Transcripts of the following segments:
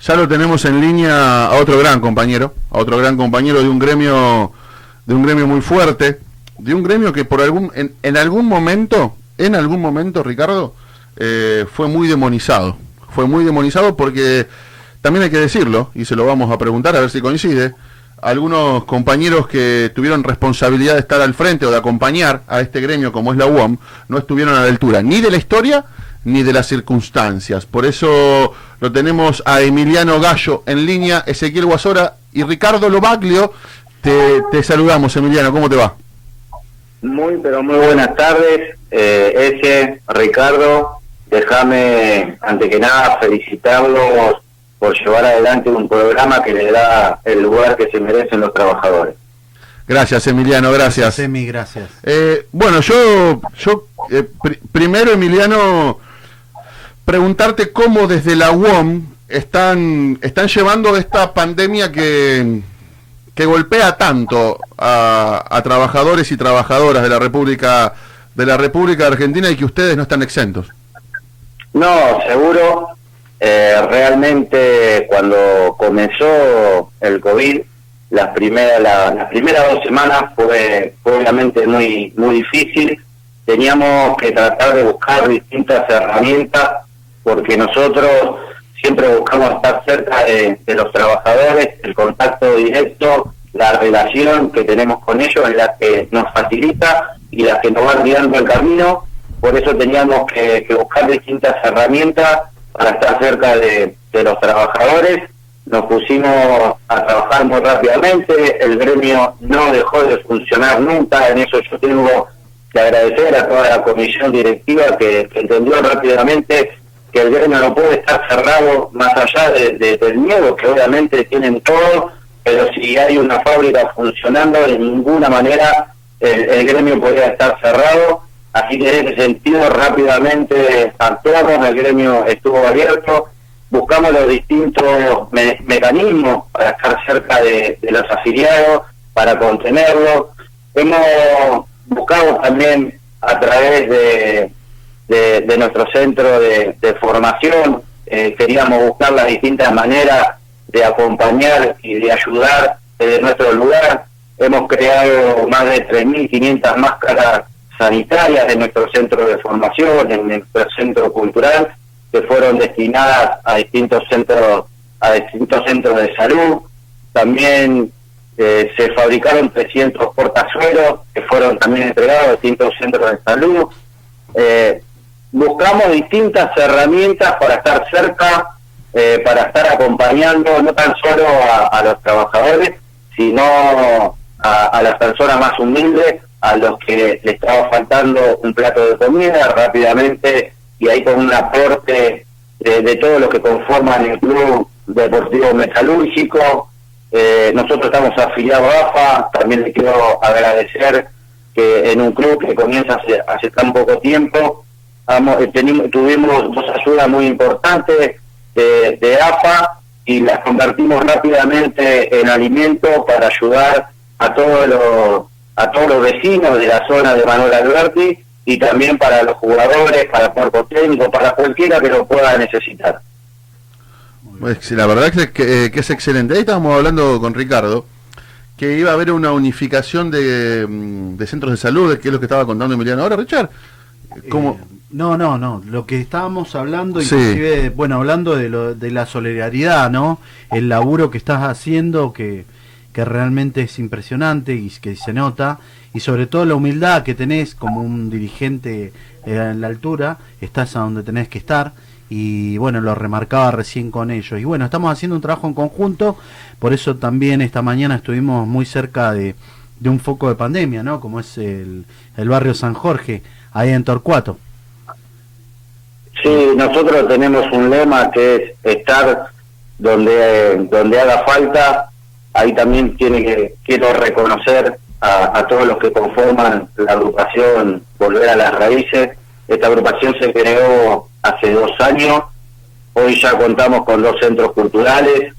ya lo tenemos en línea a otro gran compañero, a otro gran compañero de un gremio, de un gremio muy fuerte, de un gremio que por algún, en, algún momento, en algún momento, Ricardo, eh, fue muy demonizado. Fue muy demonizado porque también hay que decirlo, y se lo vamos a preguntar a ver si coincide, algunos compañeros que tuvieron responsabilidad de estar al frente o de acompañar a este gremio como es la UOM, no estuvieron a la altura ni de la historia ni de las circunstancias. Por eso lo tenemos a Emiliano Gallo en línea, Ezequiel Guasora y Ricardo Lobaglio. Te, te saludamos, Emiliano, ¿cómo te va? Muy, pero muy buenas tardes, eh, ese Ricardo. Déjame, ante que nada, felicitarlos por llevar adelante un programa que le da el lugar que se merecen los trabajadores. Gracias, Emiliano, gracias. Emi, gracias. Eh, bueno, yo, yo eh, primero, Emiliano, preguntarte cómo desde la UOM están, están llevando esta pandemia que, que golpea tanto a, a, trabajadores y trabajadoras de la República de la República Argentina y que ustedes no están exentos. No, seguro. Eh, realmente cuando comenzó el COVID, las primeras las primeras dos semanas fue, fue obviamente muy muy difícil. Teníamos que tratar de buscar distintas herramientas porque nosotros siempre buscamos estar cerca de, los trabajadores, el contacto directo, la relación que tenemos con ellos es la que nos facilita y la que nos va guiando el camino. Por eso teníamos que, buscar distintas herramientas para estar cerca de, los trabajadores. Nos pusimos a trabajar muy rápidamente, el gremio no dejó de funcionar nunca, en eso yo tengo que agradecer a toda la comisión directiva que entendió rápidamente que el gremio no puede estar cerrado más allá de, del miedo que obviamente tienen todos, pero si hay una fábrica funcionando, de ninguna manera el, gremio podría estar cerrado. Así que en ese sentido rápidamente actuamos, el gremio estuvo abierto, buscamos los distintos mecanismos para estar cerca de, de los afiliados, para contenerlos. Hemos buscado también a través de, de, nuestro centro de, formación. Eh, queríamos buscar las distintas maneras de acompañar y de ayudar desde nuestro lugar. Hemos creado más de 3.500 máscaras sanitarias en nuestro centro de formación, en nuestro centro cultural, que fueron destinadas a distintos centros, a distintos centros de salud. También eh, se fabricaron 300 portazuelos que fueron también entregados a distintos centros de salud. Eh, buscamos distintas herramientas para estar cerca, eh, para estar acompañando no tan solo a, los trabajadores, sino a, las personas más humildes, a los que le estaba faltando un plato de comida rápidamente y ahí con un aporte de, todos los que conforman el Club Deportivo Metalúrgico. Eh, nosotros estamos afiliados a AFA, también le quiero agradecer que en un club que comienza hace, hace tan poco tiempo, eh, tuvimos dos ayudas muy importantes de, AFA y las convertimos rápidamente en alimento para ayudar a todos los a todos los vecinos de la zona de Manuel Alberti y también para los jugadores, para el cuerpo técnico, para cualquiera que lo pueda necesitar. Pues, la verdad es que, que, es excelente. Ahí estábamos hablando con Ricardo que iba a haber una unificación de, mm, de centros de salud, que es lo que estaba contando Emiliano ahora, Richard. ¿Cómo? Eh, no, no, no. Lo que estábamos hablando, inclusive, bueno, hablando de, lo, de la solidaridad, ¿no? El laburo que estás haciendo, que, que realmente es impresionante y que se nota, y sobre todo la humildad que tenés como un dirigente eh, en la altura, estás a donde tenés que estar, y bueno, lo remarcaba recién con ellos. Y bueno, estamos haciendo un trabajo en conjunto, por eso también esta mañana estuvimos muy cerca de, de un foco de pandemia, ¿no? Como es el, el barrio San Jorge, ahí en Torcuato. Sí, nosotros tenemos un lema que es estar donde, donde haga falta. Ahí también tiene que, quiero reconocer a, todos los que conforman la agrupación Volver a las Raíces. Esta agrupación se creó hace dos años. Hoy ya contamos con dos centros culturales,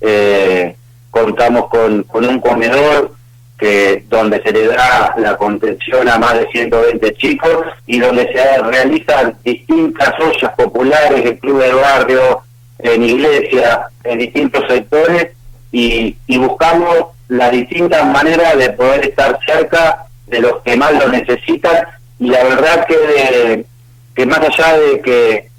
eh, contamos con, con un comedor que donde se le da la contención a más de 120 chicos y donde se realizan distintas ollas populares, el club del barrio, en iglesias, en distintos sectores y, y buscamos las distintas maneras de poder estar cerca de los que más lo necesitan y la verdad que, que más allá de que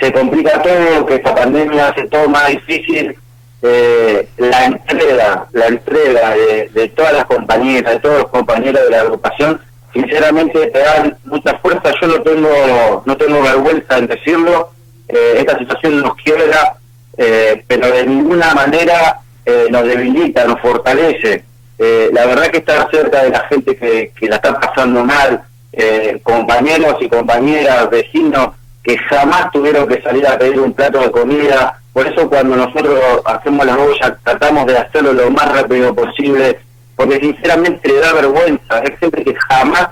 se complica todo, que esta pandemia hace todo más difícil, eh, la entrega, la entrega de, todas las compañeras, de todos los compañeros de la agrupación, sinceramente te dan mucha fuerza. Yo no tengo, no tengo vergüenza en decirlo. Eh, esta situación nos quiebra, eh, pero de ninguna manera eh, nos debilita, nos fortalece. Eh, la verdad que estar cerca de la gente que, la está pasando mal, compañeros y compañeras, vecinos que jamás tuvieron que salir a pedir un plato de comida. Por eso cuando nosotros hacemos la olla tratamos de hacerlo lo más rápido posible, porque sinceramente le da vergüenza. Es gente que jamás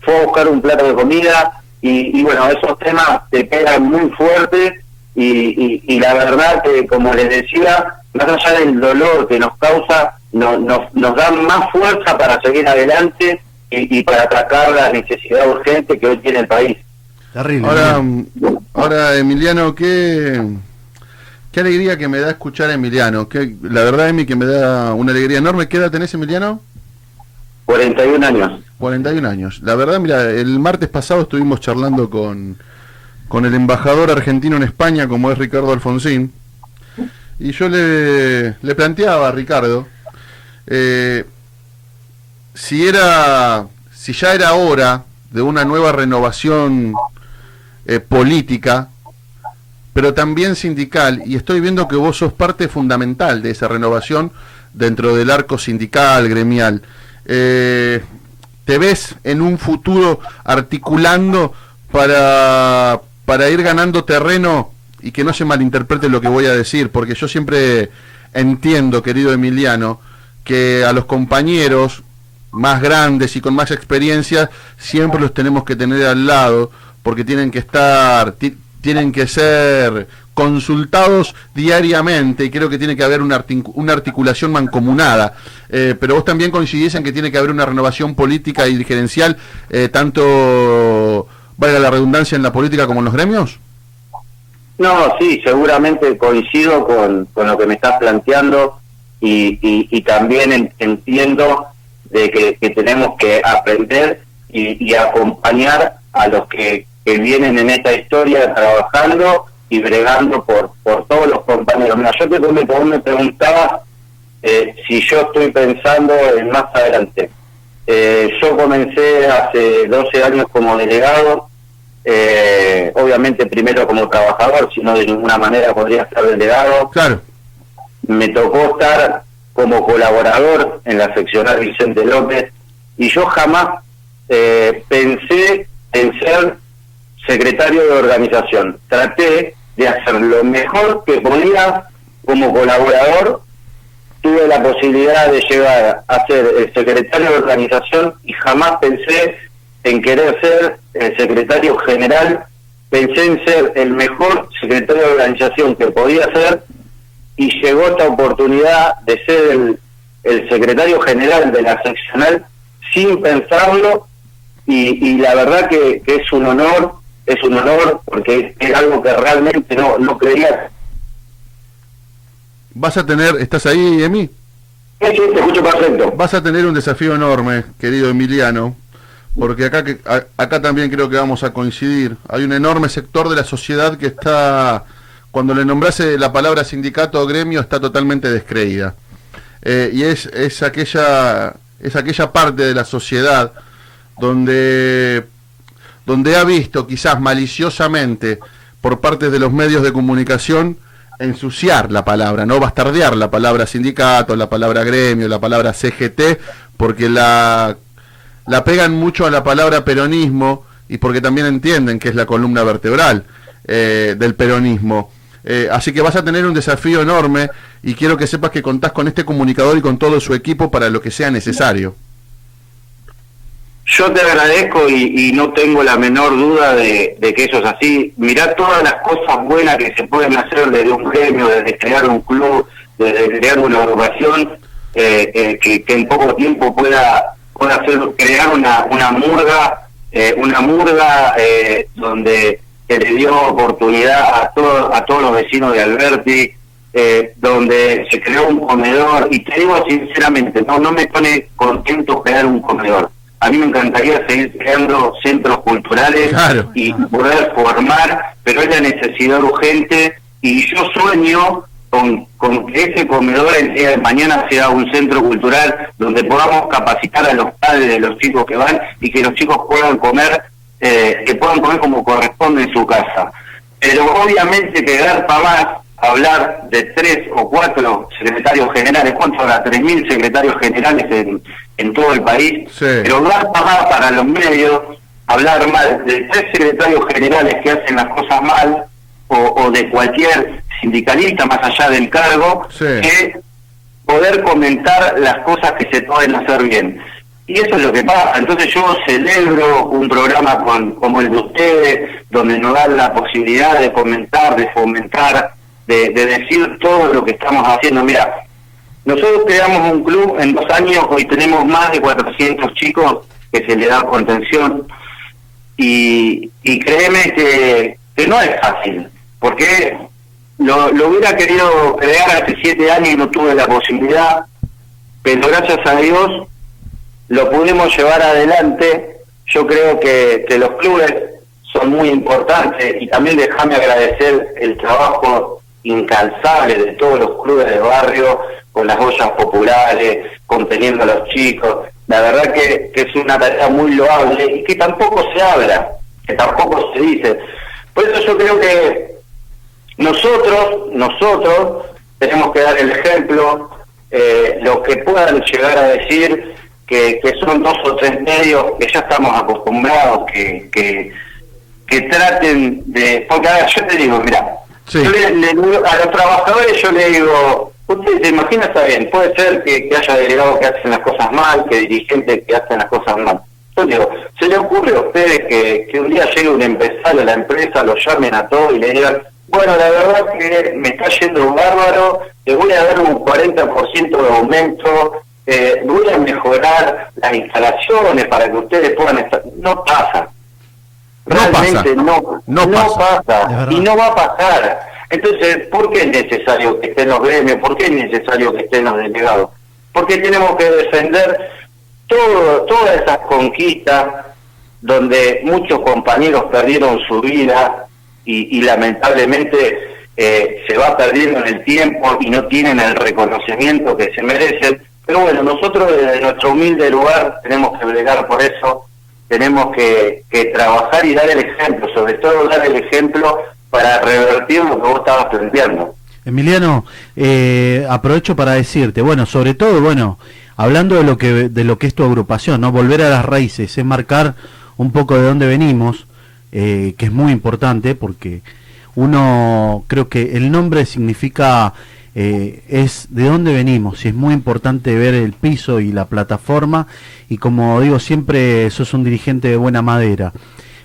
fue a buscar un plato de comida y, y bueno, esos temas te pegan muy fuerte y, y, la verdad que, como les decía, más allá del dolor que nos causa, no, nos, nos da más fuerza para seguir adelante y, y para atacar la necesidad urgente que hoy tiene el país. Ahora, ahora Emiliano, qué, qué alegría que me da escuchar a Emiliano. Que, la verdad, Emi, que me da una alegría enorme. ¿Qué edad tenés, Emiliano? 41 años. 41 años. La verdad, mira, el martes pasado estuvimos charlando con, con el embajador argentino en España, como es Ricardo Alfonsín. Y yo le, le planteaba a Ricardo eh, si era si ya era hora de una nueva renovación eh, política, pero también sindical, y estoy viendo que vos sos parte fundamental de esa renovación dentro del arco sindical, gremial. Eh, ¿Te ves en un futuro articulando para, para ir ganando terreno y que no se malinterprete lo que voy a decir? Porque yo siempre entiendo, querido Emiliano, que a los compañeros más grandes y con más experiencia siempre los tenemos que tener al lado porque tienen que estar, tienen que ser consultados diariamente y creo que tiene que haber una, articulación mancomunada. Eh, pero vos también coincidís en que tiene que haber una renovación política y gerencial, eh, tanto, valga la redundancia, en la política como en los gremios. No, sí, seguramente coincido con, con lo que me estás planteando y, y, también entiendo de que, que, tenemos que aprender y, y acompañar a los que que vienen en esta historia trabajando y bregando por, por todos los compañeros. Mira, yo te me, me preguntaba eh, si yo estoy pensando en más adelante. Eh, yo comencé hace 12 años como delegado, eh, obviamente primero como trabajador, si no de ninguna manera podría ser delegado. Claro. Me tocó estar como colaborador en la seccional Vicente López y yo jamás pensé en ser secretario de organización. Traté de hacer lo mejor que podía como colaborador. Tuve la posibilidad de llegar a ser el secretario de organización y jamás pensé en querer ser el secretario general. Pensé en ser el mejor secretario de organización que podía ser y llegó esta oportunidad de ser el, secretario general de la seccional sin pensarlo y, y la verdad que, que es un honor es un honor porque es algo que realmente no, no creía. Vas a tener, ¿estás ahí, Emi? Sí, sí, te escucho perfecto. Vas a tener un desafío enorme, querido Emiliano, porque acá, que, acá también creo que vamos a coincidir. Hay un enorme sector de la sociedad que está, cuando le nombrase la palabra sindicato o gremio, está totalmente descreída. Eh, y es, es, aquella, es aquella parte de la sociedad donde donde ha visto quizás maliciosamente por parte de los medios de comunicación ensuciar la palabra, no bastardear la palabra sindicato, la palabra gremio, la palabra CGT, porque la, la pegan mucho a la palabra peronismo y porque también entienden que es la columna vertebral eh, del peronismo. Eh, así que vas a tener un desafío enorme y quiero que sepas que contás con este comunicador y con todo su equipo para lo que sea necesario. Yo te agradezco y, no tengo la menor duda de, que eso es así. Mirá todas las cosas buenas que se pueden hacer desde un gremio, desde crear un club, desde crear una agrupación eh, eh, que, en poco tiempo pueda, hacer, crear una, una murga, eh, una murga donde que le dio oportunidad a, todos a todos los vecinos de Alberti, donde se creó un comedor, y te digo sinceramente, no, no me pone contento crear un comedor. A mí me encantaría seguir creando centros culturales y poder formar, pero es la necesidad urgente y yo sueño con, con que ese comedor el día de mañana sea un centro cultural donde podamos capacitar a los padres de los chicos que van y que los chicos puedan comer, eh, que puedan comer como corresponde en su casa. Pero obviamente que para más hablar de tres o cuatro secretarios generales, ¿cuántos ahora? Tres mil secretarios generales en, en todo el país, pero para más para los medios, hablar mal de tres secretarios generales que hacen las cosas mal, o, de cualquier sindicalista más allá del cargo, que poder comentar las cosas que se pueden hacer bien. Y eso es lo que pasa. Entonces yo celebro un programa con, como el de ustedes, donde nos dan la posibilidad de comentar, de fomentar, de, de decir todo lo que estamos haciendo. Mira, nosotros creamos un club en dos años, hoy tenemos más de 400 chicos que se le da contención y, y créeme que, no es fácil porque lo, lo hubiera querido crear hace siete años y no tuve la posibilidad, pero gracias a Dios lo pudimos llevar adelante. Yo creo que, que los clubes son muy importantes y también déjame agradecer el trabajo incansable de todos los clubes de barrio con las ollas populares, conteniendo a los chicos. La verdad que, es una tarea muy loable y que tampoco se habla, que tampoco se dice. Por eso yo creo que nosotros, nosotros tenemos que dar el ejemplo, eh, lo que puedan llegar a decir que, son dos o tres medios que ya estamos acostumbrados, que, que, traten de... Porque a ver, yo te digo, mira, a los trabajadores yo le digo, usted se imagina, está bien, puede ser que, haya delegados que hacen las cosas mal, que dirigentes que hacen las cosas mal. Yo digo, ¿se le ocurre a ustedes que, que un día llegue un empresario a la empresa, lo llamen a todos y le digan, bueno, la verdad que me está yendo bárbaro, le voy a dar un 40% de aumento, eh, voy a mejorar las instalaciones para que ustedes puedan estar... No pasa. Realmente no, no, pasa, y no va a pasar. Entonces, ¿por qué es necesario que estén los gremios? ¿Por qué es necesario que estén los delegados? Porque tenemos que defender todo, todas esas conquistas donde muchos compañeros perdieron su vida, y, lamentablemente eh, se va perdiendo en el tiempo y no tienen el reconocimiento que se merecen. Pero bueno, nosotros desde nuestro humilde lugar tenemos que bregar por eso, tenemos que, trabajar y dar el ejemplo, sobre todo dar el ejemplo para revertir lo que vos estabas planteando. Emiliano, eh, aprovecho para decirte, bueno, sobre todo, bueno, hablando de lo que de lo que es tu agrupación, no volver a las raíces, es marcar un poco de dónde venimos, eh, que es muy importante porque uno, creo que el nombre significa, eh, es de dónde venimos y es muy importante ver el piso y la plataforma y como digo siempre, sos un dirigente de buena madera.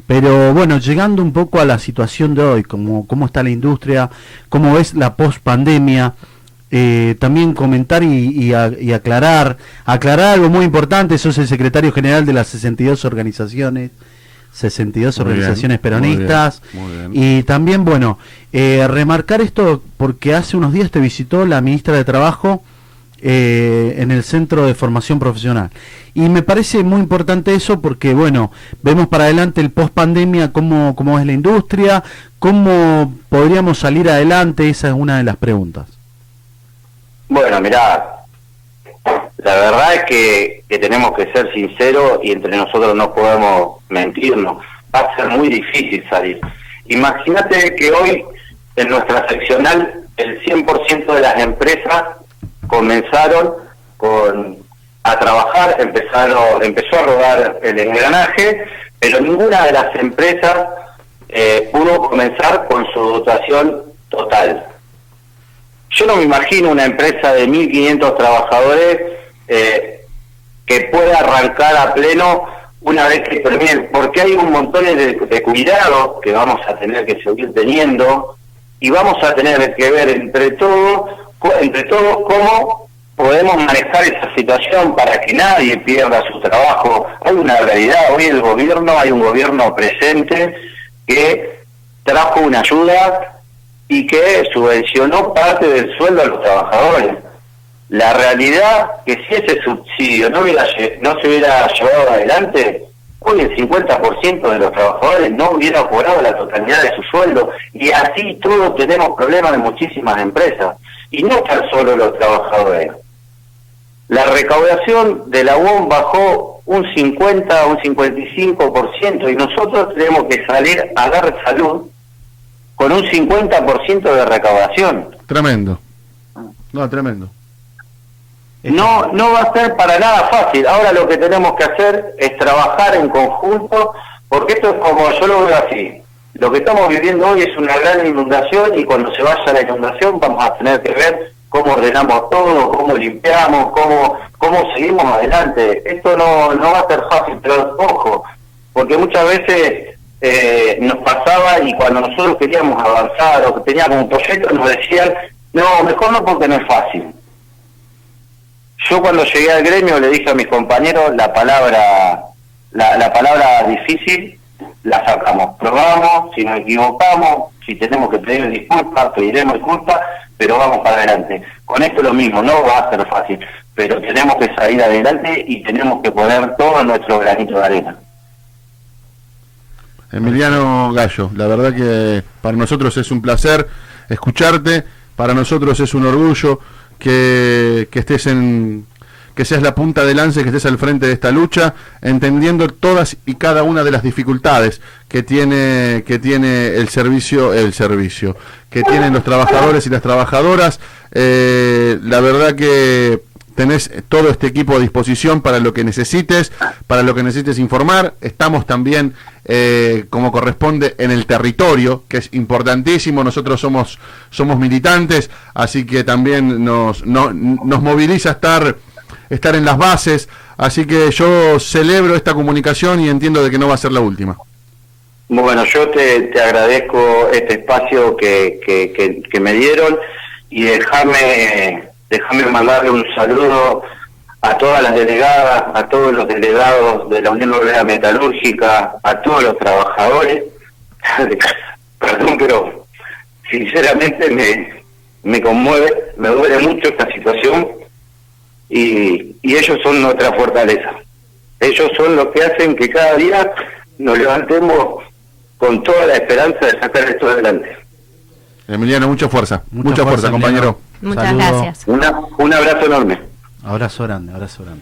Pero bueno, llegando un poco a la situación de hoy, como cómo está la industria, cómo ves la post pandemia, eh, también comentar y, y, aclarar, aclarar algo muy importante, sos el secretario general de las 62 organizaciones 62 organizaciones peronistas. Y también, bueno, eh, remarcar esto porque hace unos días te visitó la ministra de Trabajo eh, en el Centro de Formación Profesional. Y me parece muy importante eso porque, bueno, vemos para adelante el post pandemia, cómo, cómo es la industria, cómo podríamos salir adelante, esa es una de las preguntas. Bueno, mirá, la verdad es que, tenemos que ser sinceros y entre nosotros no podemos mentirnos. Va a ser muy difícil salir. Imagínate que hoy en nuestra seccional el 100% de las empresas comenzaron con a trabajar, empezaron, empezó a rodar el engranaje, pero ninguna de las empresas eh, pudo comenzar con su dotación total. Yo no me imagino una empresa de 1.500 trabajadores eh, que pueda arrancar a pleno una vez que termine, porque hay un montón de, cuidados que vamos a tener que seguir teniendo y vamos a tener que ver entre todos, entre todos cómo podemos manejar esa situación para que nadie pierda su trabajo. Hay una realidad, hoy el gobierno, hay un gobierno presente que trajo una ayuda y que subvencionó parte del sueldo a los trabajadores. La realidad que si ese subsidio no, hubiera, no se hubiera llevado adelante, hoy el 50% de los trabajadores no hubiera cobrado la totalidad de su sueldo y así todos tenemos problemas en muchísimas empresas. Y no están solo los trabajadores. La recaudación de la UOM bajó un 50, un 55% y nosotros tenemos que salir a dar salud con un 50% de recaudación. Tremendo. No, tremendo. No, no va a ser para nada fácil. Ahora lo que tenemos que hacer es trabajar en conjunto, porque esto es como yo lo veo así. Lo que estamos viviendo hoy es una gran inundación y cuando se vaya la inundación vamos a tener que ver cómo ordenamos todo, cómo limpiamos, cómo, cómo seguimos adelante. Esto no, no va a ser fácil, pero ojo, porque muchas veces eh, nos pasaba y cuando nosotros queríamos avanzar o que teníamos un proyecto nos decían, no, mejor no porque no es fácil. Yo cuando llegué al gremio le dije a mis compañeros la palabra, la, la palabra difícil la sacamos, probamos, si nos equivocamos, si tenemos que pedir disculpas, pediremos disculpas, pero vamos para adelante. Con esto lo mismo, no va a ser fácil, pero tenemos que salir adelante y tenemos que poner todo nuestro granito de arena. Emiliano Gallo, la verdad que para nosotros es un placer escucharte, para nosotros es un orgullo que, estés en que seas la punta de lance, que estés al frente de esta lucha, entendiendo todas y cada una de las dificultades que tiene, que tiene el servicio, el servicio, que tienen los trabajadores y las trabajadoras. Eh, la verdad que tenés todo este equipo a disposición para lo que necesites, para lo que necesites informar. Estamos también, eh, como corresponde, en el territorio, que es importantísimo. Nosotros somos, somos militantes, así que también nos, nos moviliza estar, estar en las bases. Así que yo celebro esta comunicación y entiendo de que no va a ser la última. Bueno, yo te, agradezco este espacio que, que, me dieron y déjame Déjame mandarle un saludo a todas las delegadas, a todos los delegados de la Unión Europea Metalúrgica, a todos los trabajadores. Perdón, pero sinceramente me, me conmueve, me duele mucho esta situación y, y ellos son nuestra fortaleza. Ellos son los que hacen que cada día nos levantemos con toda la esperanza de sacar esto adelante. Emiliano, mucha fuerza, mucha, fuerza, compañero. Muchas gracias. un abrazo enorme. Abrazo grande, abrazo grande.